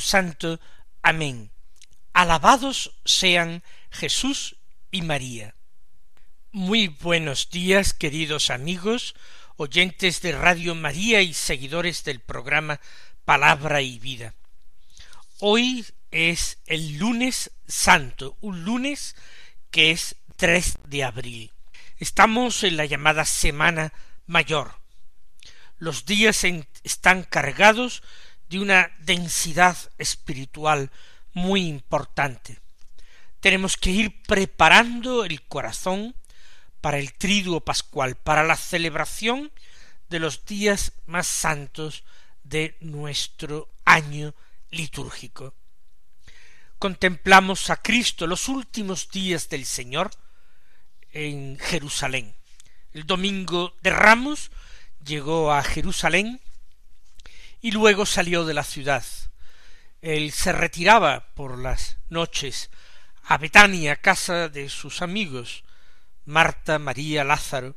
Santo. Amén. Alabados sean Jesús y María. Muy buenos días, queridos amigos, oyentes de Radio María y seguidores del programa Palabra y Vida. Hoy es el lunes santo, un lunes que es 3 de abril. Estamos en la llamada Semana Mayor. Los días están cargados de una densidad espiritual muy importante. Tenemos que ir preparando el corazón para el triduo pascual, para la celebración de los días más santos de nuestro año litúrgico. Contemplamos a Cristo los últimos días del Señor en Jerusalén. El domingo de Ramos llegó a Jerusalén y luego salió de la ciudad. Él se retiraba por las noches a Betania, casa de sus amigos, Marta, María, Lázaro.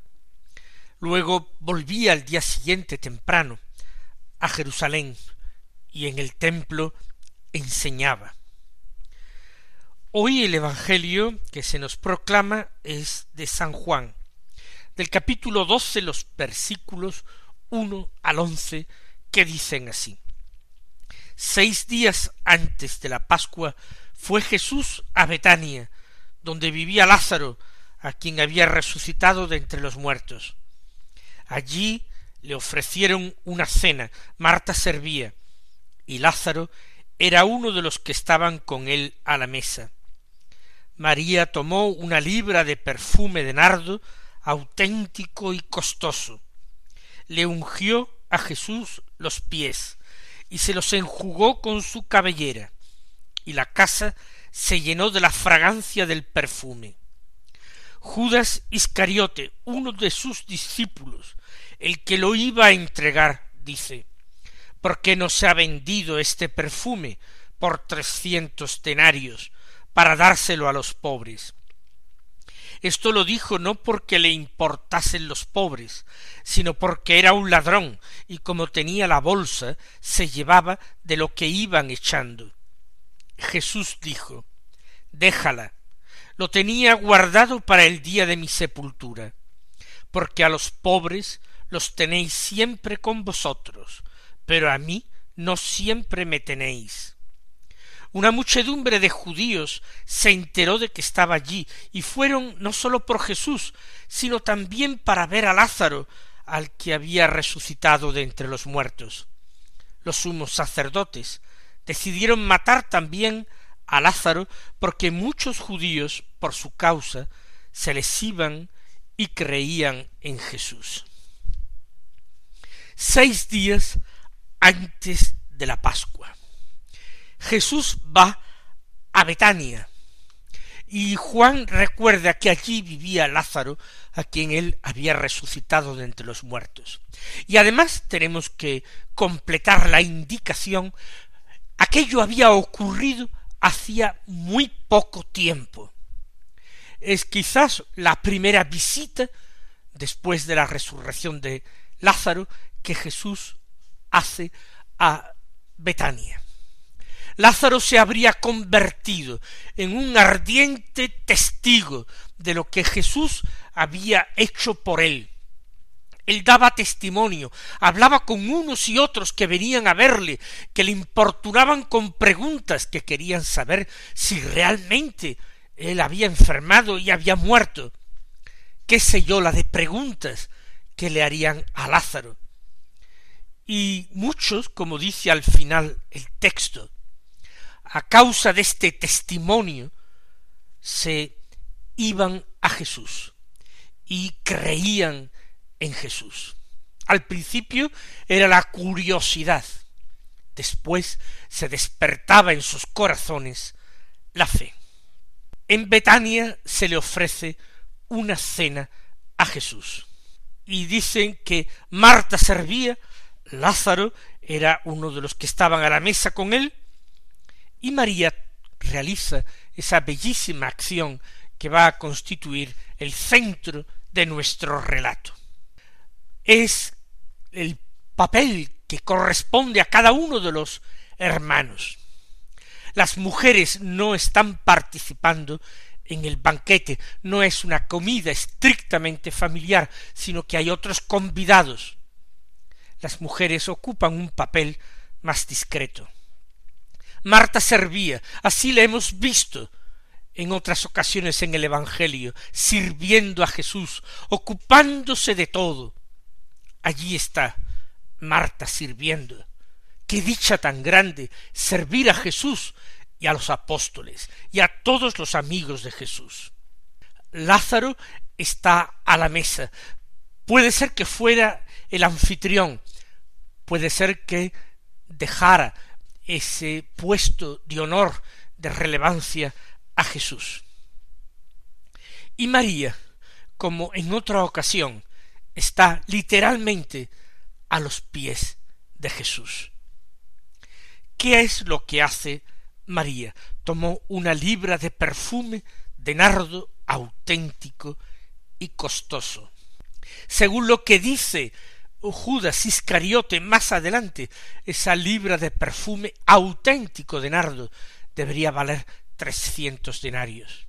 Luego volvía al día siguiente temprano a Jerusalén y en el templo enseñaba. Hoy el Evangelio que se nos proclama es de San Juan, del capítulo doce los versículos uno al once que dicen así. Seis días antes de la Pascua fue Jesús a Betania, donde vivía Lázaro, a quien había resucitado de entre los muertos. Allí le ofrecieron una cena, Marta servía, y Lázaro era uno de los que estaban con él a la mesa. María tomó una libra de perfume de nardo auténtico y costoso, le ungió a Jesús los pies y se los enjugó con su cabellera, y la casa se llenó de la fragancia del perfume. Judas Iscariote, uno de sus discípulos, el que lo iba a entregar, dice, ¿por qué no se ha vendido este perfume por trescientos denarios para dárselo a los pobres? Esto lo dijo no porque le importasen los pobres, sino porque era un ladrón y como tenía la bolsa se llevaba de lo que iban echando. Jesús dijo Déjala, lo tenía guardado para el día de mi sepultura, porque a los pobres los tenéis siempre con vosotros, pero a mí no siempre me tenéis. Una muchedumbre de judíos se enteró de que estaba allí, y fueron no sólo por Jesús, sino también para ver a Lázaro, al que había resucitado de entre los muertos. Los sumos sacerdotes decidieron matar también a Lázaro porque muchos judíos, por su causa, se les iban y creían en Jesús. Seis días antes de la Pascua. Jesús va a Betania. Y Juan recuerda que allí vivía Lázaro, a quien él había resucitado de entre los muertos. Y además tenemos que completar la indicación, aquello había ocurrido hacía muy poco tiempo. Es quizás la primera visita después de la resurrección de Lázaro que Jesús hace a Betania. Lázaro se habría convertido en un ardiente testigo de lo que Jesús había hecho por él. Él daba testimonio, hablaba con unos y otros que venían a verle, que le importunaban con preguntas que querían saber si realmente él había enfermado y había muerto. Qué sé yo la de preguntas que le harían a Lázaro. Y muchos, como dice al final el texto, a causa de este testimonio, se iban a Jesús y creían en Jesús. Al principio era la curiosidad, después se despertaba en sus corazones la fe. En Betania se le ofrece una cena a Jesús. Y dicen que Marta servía, Lázaro era uno de los que estaban a la mesa con él, y María realiza esa bellísima acción que va a constituir el centro de nuestro relato. Es el papel que corresponde a cada uno de los hermanos. Las mujeres no están participando en el banquete, no es una comida estrictamente familiar, sino que hay otros convidados. Las mujeres ocupan un papel más discreto. Marta servía, así le hemos visto en otras ocasiones en el Evangelio, sirviendo a Jesús, ocupándose de todo. Allí está Marta sirviendo. Qué dicha tan grande servir a Jesús y a los apóstoles y a todos los amigos de Jesús. Lázaro está a la mesa. Puede ser que fuera el anfitrión, puede ser que dejara ese puesto de honor, de relevancia a Jesús. Y María, como en otra ocasión, está literalmente a los pies de Jesús. ¿Qué es lo que hace María? Tomó una libra de perfume de nardo auténtico y costoso. Según lo que dice Judas Iscariote más adelante, esa libra de perfume auténtico de nardo debería valer trescientos denarios.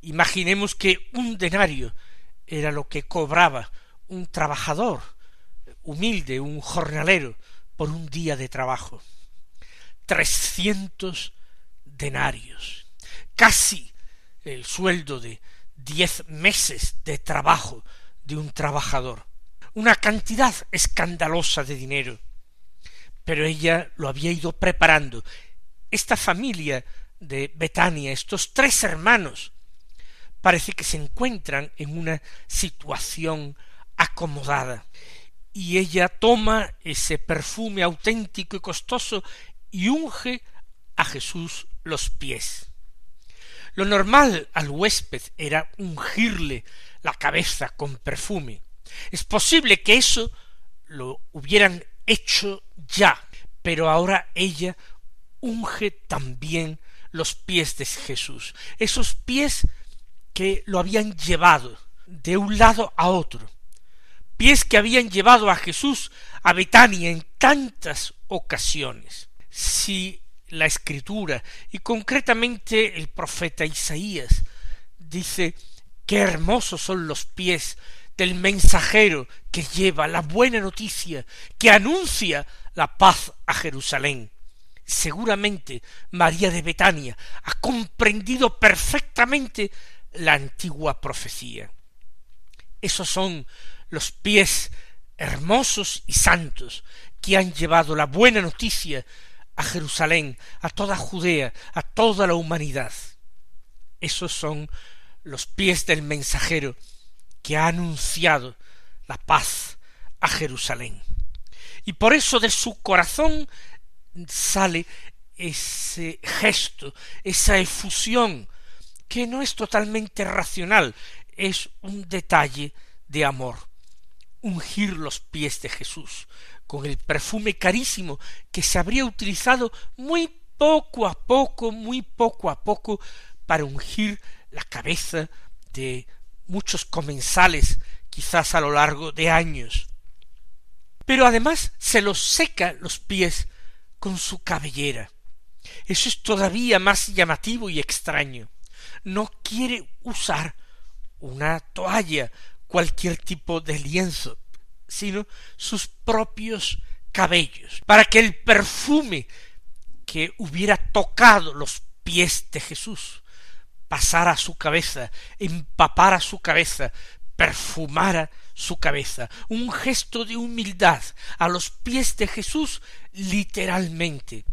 Imaginemos que un denario era lo que cobraba un trabajador humilde, un jornalero, por un día de trabajo. Trescientos denarios, casi el sueldo de diez meses de trabajo de un trabajador una cantidad escandalosa de dinero. Pero ella lo había ido preparando. Esta familia de Betania, estos tres hermanos, parece que se encuentran en una situación acomodada. Y ella toma ese perfume auténtico y costoso y unge a Jesús los pies. Lo normal al huésped era ungirle la cabeza con perfume. Es posible que eso lo hubieran hecho ya, pero ahora ella unge también los pies de Jesús, esos pies que lo habían llevado de un lado a otro, pies que habían llevado a Jesús a Betania en tantas ocasiones. Si la escritura y concretamente el profeta Isaías dice qué hermosos son los pies del mensajero que lleva la buena noticia, que anuncia la paz a Jerusalén. Seguramente María de Betania ha comprendido perfectamente la antigua profecía. Esos son los pies hermosos y santos que han llevado la buena noticia a Jerusalén, a toda Judea, a toda la humanidad. Esos son los pies del mensajero que ha anunciado la paz a Jerusalén. Y por eso de su corazón sale ese gesto, esa efusión, que no es totalmente racional, es un detalle de amor. Ungir los pies de Jesús con el perfume carísimo que se habría utilizado muy poco a poco, muy poco a poco, para ungir la cabeza de muchos comensales quizás a lo largo de años. Pero además se los seca los pies con su cabellera. Eso es todavía más llamativo y extraño. No quiere usar una toalla, cualquier tipo de lienzo, sino sus propios cabellos, para que el perfume que hubiera tocado los pies de Jesús pasar a su cabeza, empapar a su cabeza, perfumara su cabeza, un gesto de humildad a los pies de Jesús literalmente.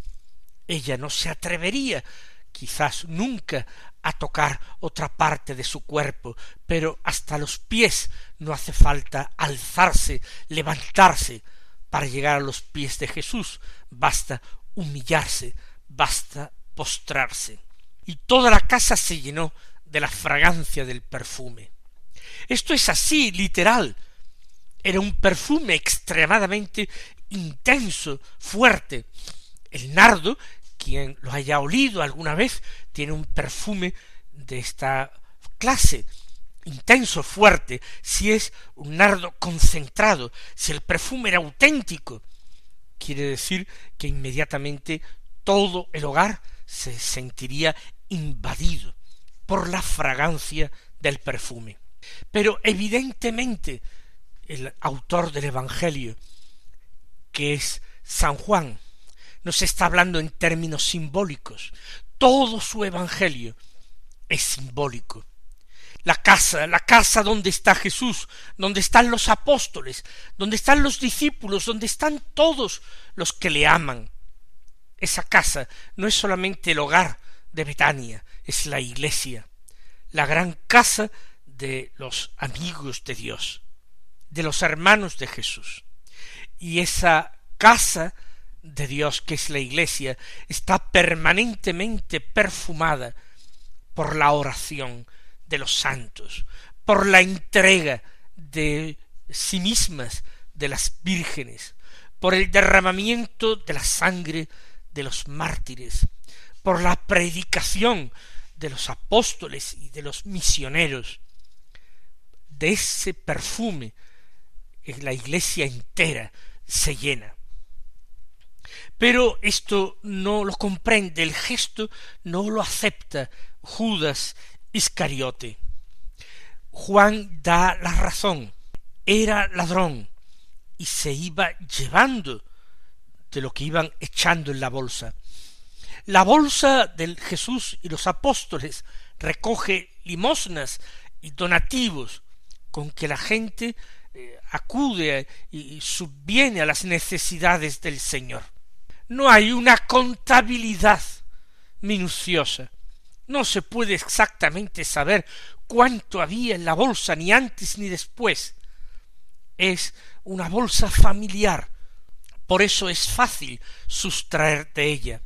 Ella no se atrevería quizás nunca a tocar otra parte de su cuerpo, pero hasta los pies no hace falta alzarse, levantarse para llegar a los pies de Jesús, basta humillarse, basta postrarse. Y toda la casa se llenó de la fragancia del perfume. Esto es así, literal. Era un perfume extremadamente intenso, fuerte. El nardo, quien lo haya olido alguna vez, tiene un perfume de esta clase, intenso, fuerte, si es un nardo concentrado, si el perfume era auténtico, quiere decir que inmediatamente todo el hogar se sentiría invadido por la fragancia del perfume. Pero evidentemente el autor del Evangelio, que es San Juan, nos está hablando en términos simbólicos. Todo su Evangelio es simbólico. La casa, la casa donde está Jesús, donde están los apóstoles, donde están los discípulos, donde están todos los que le aman. Esa casa no es solamente el hogar de Betania, es la iglesia, la gran casa de los amigos de Dios, de los hermanos de Jesús. Y esa casa de Dios, que es la iglesia, está permanentemente perfumada por la oración de los santos, por la entrega de sí mismas de las vírgenes, por el derramamiento de la sangre de los mártires, por la predicación de los apóstoles y de los misioneros, de ese perfume la iglesia entera se llena. Pero esto no lo comprende, el gesto no lo acepta Judas Iscariote. Juan da la razón. Era ladrón y se iba llevando de lo que iban echando en la bolsa. La bolsa del Jesús y los apóstoles recoge limosnas y donativos con que la gente eh, acude y subviene a las necesidades del Señor. No hay una contabilidad minuciosa. No se puede exactamente saber cuánto había en la bolsa ni antes ni después. Es una bolsa familiar. Por eso es fácil sustraer de ella.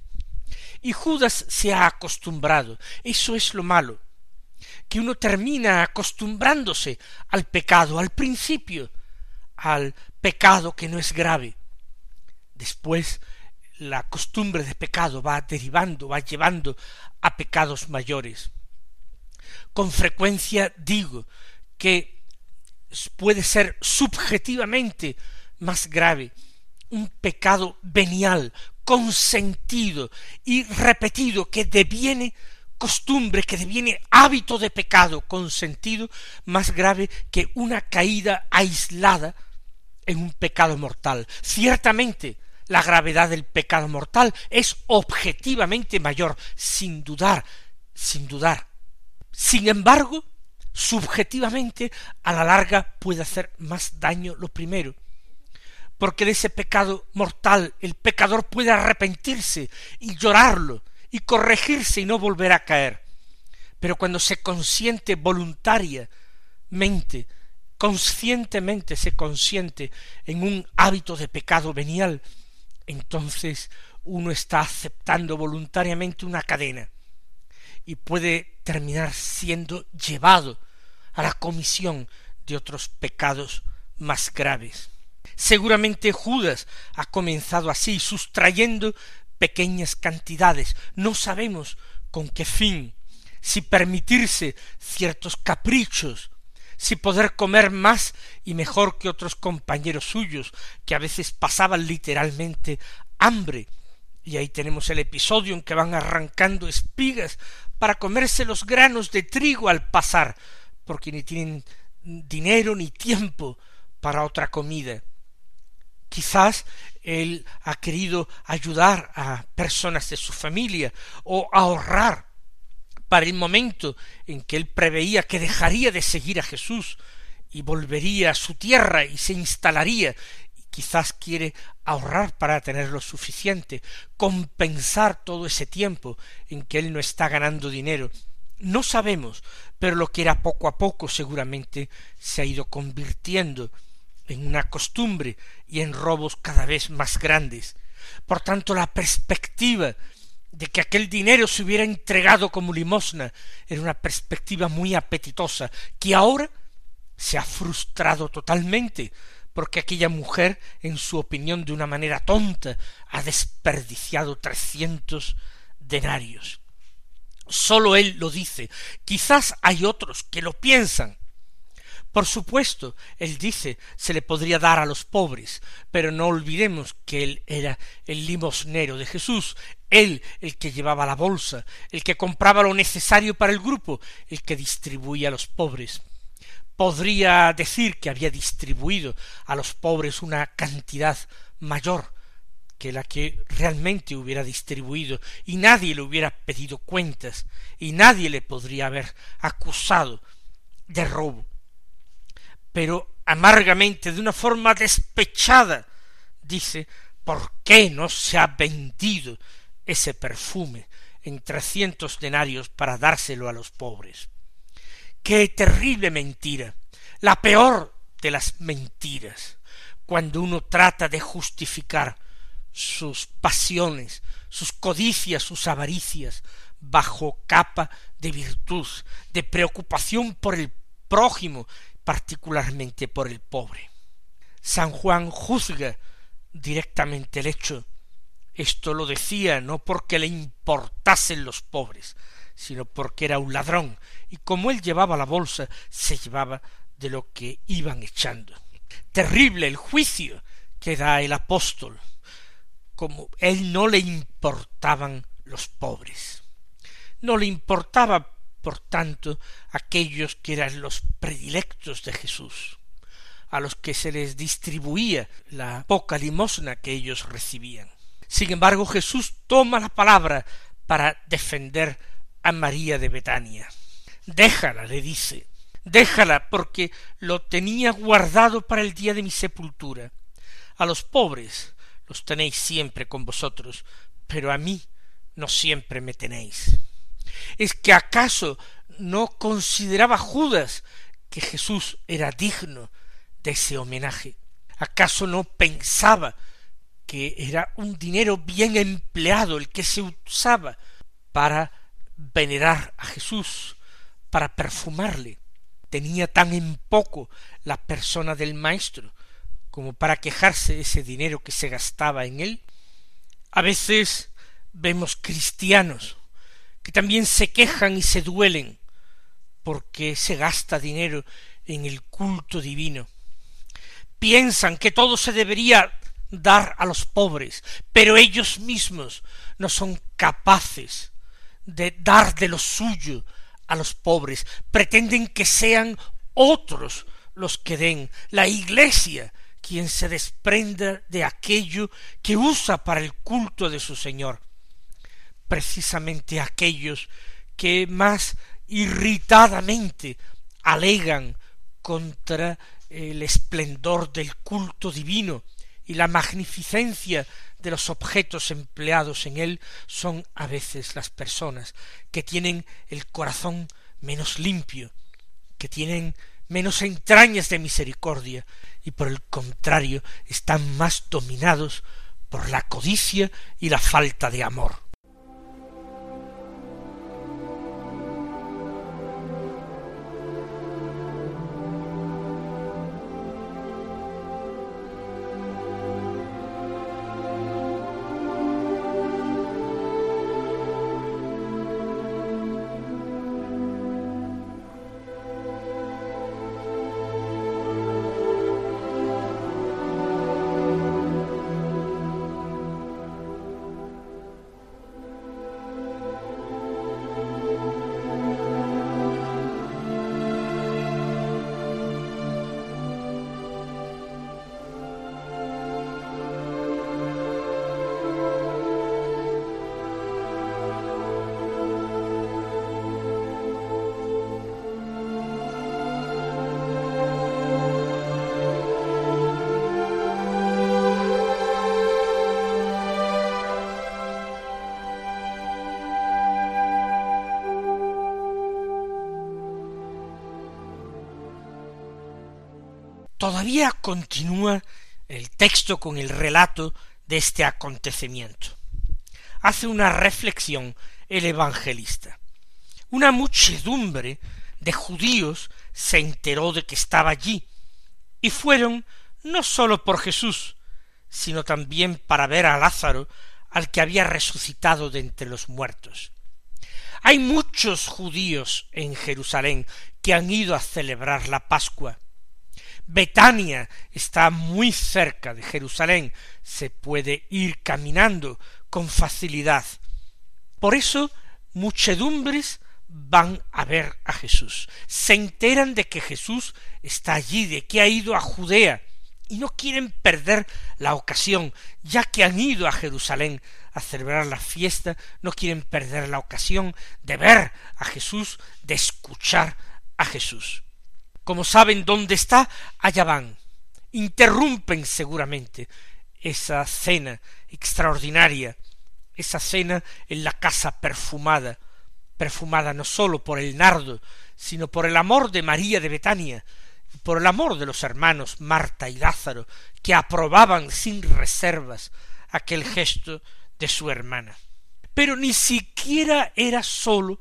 Y Judas se ha acostumbrado. Eso es lo malo. Que uno termina acostumbrándose al pecado al principio, al pecado que no es grave. Después la costumbre de pecado va derivando, va llevando a pecados mayores. Con frecuencia digo que puede ser subjetivamente más grave un pecado venial, consentido y repetido que deviene costumbre, que deviene hábito de pecado consentido, más grave que una caída aislada en un pecado mortal. Ciertamente, la gravedad del pecado mortal es objetivamente mayor, sin dudar, sin dudar. Sin embargo, subjetivamente, a la larga puede hacer más daño lo primero, porque de ese pecado mortal el pecador puede arrepentirse y llorarlo y corregirse y no volver a caer. Pero cuando se consiente voluntariamente, conscientemente se consiente en un hábito de pecado venial, entonces uno está aceptando voluntariamente una cadena y puede terminar siendo llevado a la comisión de otros pecados más graves. Seguramente Judas ha comenzado así, sustrayendo pequeñas cantidades. No sabemos con qué fin, si permitirse ciertos caprichos, si poder comer más y mejor que otros compañeros suyos, que a veces pasaban literalmente hambre. Y ahí tenemos el episodio en que van arrancando espigas para comerse los granos de trigo al pasar, porque ni tienen dinero ni tiempo para otra comida. Quizás él ha querido ayudar a personas de su familia o ahorrar para el momento en que él preveía que dejaría de seguir a Jesús y volvería a su tierra y se instalaría y quizás quiere ahorrar para tener lo suficiente, compensar todo ese tiempo en que él no está ganando dinero. No sabemos, pero lo que era poco a poco seguramente se ha ido convirtiendo en una costumbre y en robos cada vez más grandes. Por tanto, la perspectiva de que aquel dinero se hubiera entregado como limosna era una perspectiva muy apetitosa, que ahora se ha frustrado totalmente, porque aquella mujer, en su opinión de una manera tonta, ha desperdiciado trescientos denarios. Sólo él lo dice. Quizás hay otros que lo piensan, por supuesto, él dice, se le podría dar a los pobres, pero no olvidemos que él era el limosnero de Jesús, él el que llevaba la bolsa, el que compraba lo necesario para el grupo, el que distribuía a los pobres. Podría decir que había distribuido a los pobres una cantidad mayor que la que realmente hubiera distribuido, y nadie le hubiera pedido cuentas, y nadie le podría haber acusado de robo pero amargamente, de una forma despechada, dice, ¿por qué no se ha vendido ese perfume en trescientos denarios para dárselo a los pobres? Qué terrible mentira, la peor de las mentiras, cuando uno trata de justificar sus pasiones, sus codicias, sus avaricias, bajo capa de virtud, de preocupación por el prójimo particularmente por el pobre. San Juan juzga directamente el hecho. Esto lo decía no porque le importasen los pobres, sino porque era un ladrón, y como él llevaba la bolsa, se llevaba de lo que iban echando. Terrible el juicio que da el apóstol, como él no le importaban los pobres. No le importaba por tanto, aquellos que eran los predilectos de Jesús, a los que se les distribuía la poca limosna que ellos recibían. Sin embargo, Jesús toma la palabra para defender a María de Betania. Déjala, le dice, déjala porque lo tenía guardado para el día de mi sepultura. A los pobres los tenéis siempre con vosotros, pero a mí no siempre me tenéis. ¿Es que acaso no consideraba Judas que Jesús era digno de ese homenaje? ¿Acaso no pensaba que era un dinero bien empleado el que se usaba para venerar a Jesús, para perfumarle? Tenía tan en poco la persona del Maestro como para quejarse de ese dinero que se gastaba en él. A veces vemos cristianos que también se quejan y se duelen porque se gasta dinero en el culto divino. Piensan que todo se debería dar a los pobres, pero ellos mismos no son capaces de dar de lo suyo a los pobres, pretenden que sean otros los que den, la Iglesia quien se desprenda de aquello que usa para el culto de su Señor precisamente aquellos que más irritadamente alegan contra el esplendor del culto divino y la magnificencia de los objetos empleados en él son a veces las personas que tienen el corazón menos limpio, que tienen menos entrañas de misericordia y por el contrario están más dominados por la codicia y la falta de amor. Todavía continúa el texto con el relato de este acontecimiento. Hace una reflexión el evangelista. Una muchedumbre de judíos se enteró de que estaba allí, y fueron no sólo por Jesús, sino también para ver a Lázaro, al que había resucitado de entre los muertos. Hay muchos judíos en Jerusalén que han ido a celebrar la Pascua. Betania está muy cerca de Jerusalén, se puede ir caminando con facilidad. Por eso muchedumbres van a ver a Jesús, se enteran de que Jesús está allí, de que ha ido a Judea, y no quieren perder la ocasión, ya que han ido a Jerusalén a celebrar la fiesta, no quieren perder la ocasión de ver a Jesús, de escuchar a Jesús. Como saben dónde está, allá van. Interrumpen seguramente esa cena extraordinaria, esa cena en la casa perfumada, perfumada no sólo por el nardo, sino por el amor de María de Betania, por el amor de los hermanos Marta y Lázaro, que aprobaban sin reservas aquel gesto de su hermana. Pero ni siquiera era sólo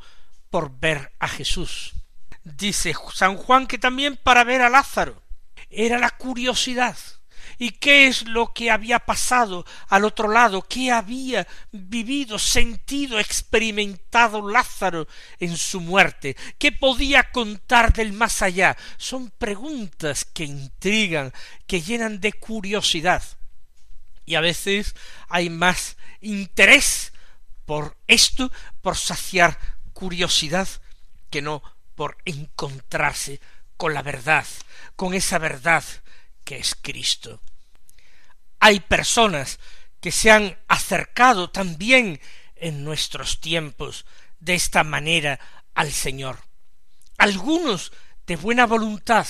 por ver a Jesús. Dice San Juan que también para ver a Lázaro. Era la curiosidad, y qué es lo que había pasado al otro lado, qué había vivido, sentido, experimentado Lázaro en su muerte, qué podía contar del más allá. Son preguntas que intrigan, que llenan de curiosidad. Y a veces hay más interés por esto, por saciar curiosidad, que no por encontrarse con la verdad, con esa verdad que es Cristo. Hay personas que se han acercado también en nuestros tiempos de esta manera al Señor. Algunos de buena voluntad,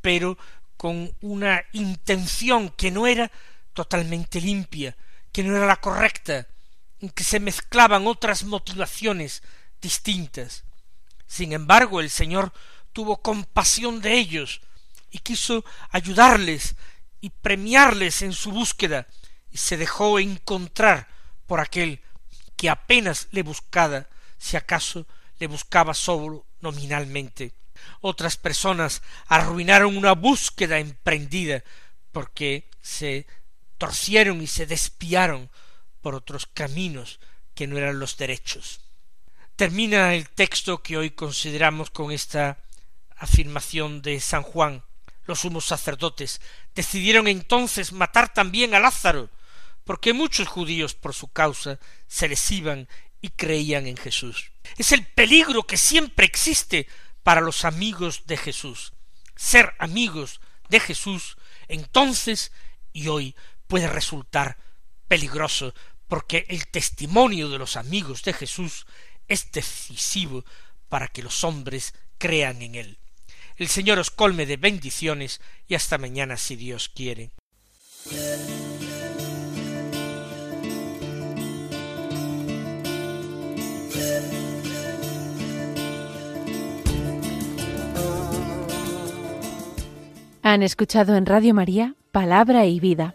pero con una intención que no era totalmente limpia, que no era la correcta, en que se mezclaban otras motivaciones distintas. Sin embargo, el Señor tuvo compasión de ellos, y quiso ayudarles y premiarles en su búsqueda, y se dejó encontrar por aquel que apenas le buscaba, si acaso le buscaba solo nominalmente. Otras personas arruinaron una búsqueda emprendida porque se torcieron y se despiaron por otros caminos que no eran los derechos. Termina el texto que hoy consideramos con esta afirmación de San Juan los sumos sacerdotes decidieron entonces matar también a Lázaro, porque muchos judíos por su causa se les iban y creían en Jesús. Es el peligro que siempre existe para los amigos de Jesús. Ser amigos de Jesús entonces y hoy puede resultar peligroso porque el testimonio de los amigos de Jesús es decisivo para que los hombres crean en él. El Señor os colme de bendiciones y hasta mañana si Dios quiere. Han escuchado en Radio María Palabra y Vida,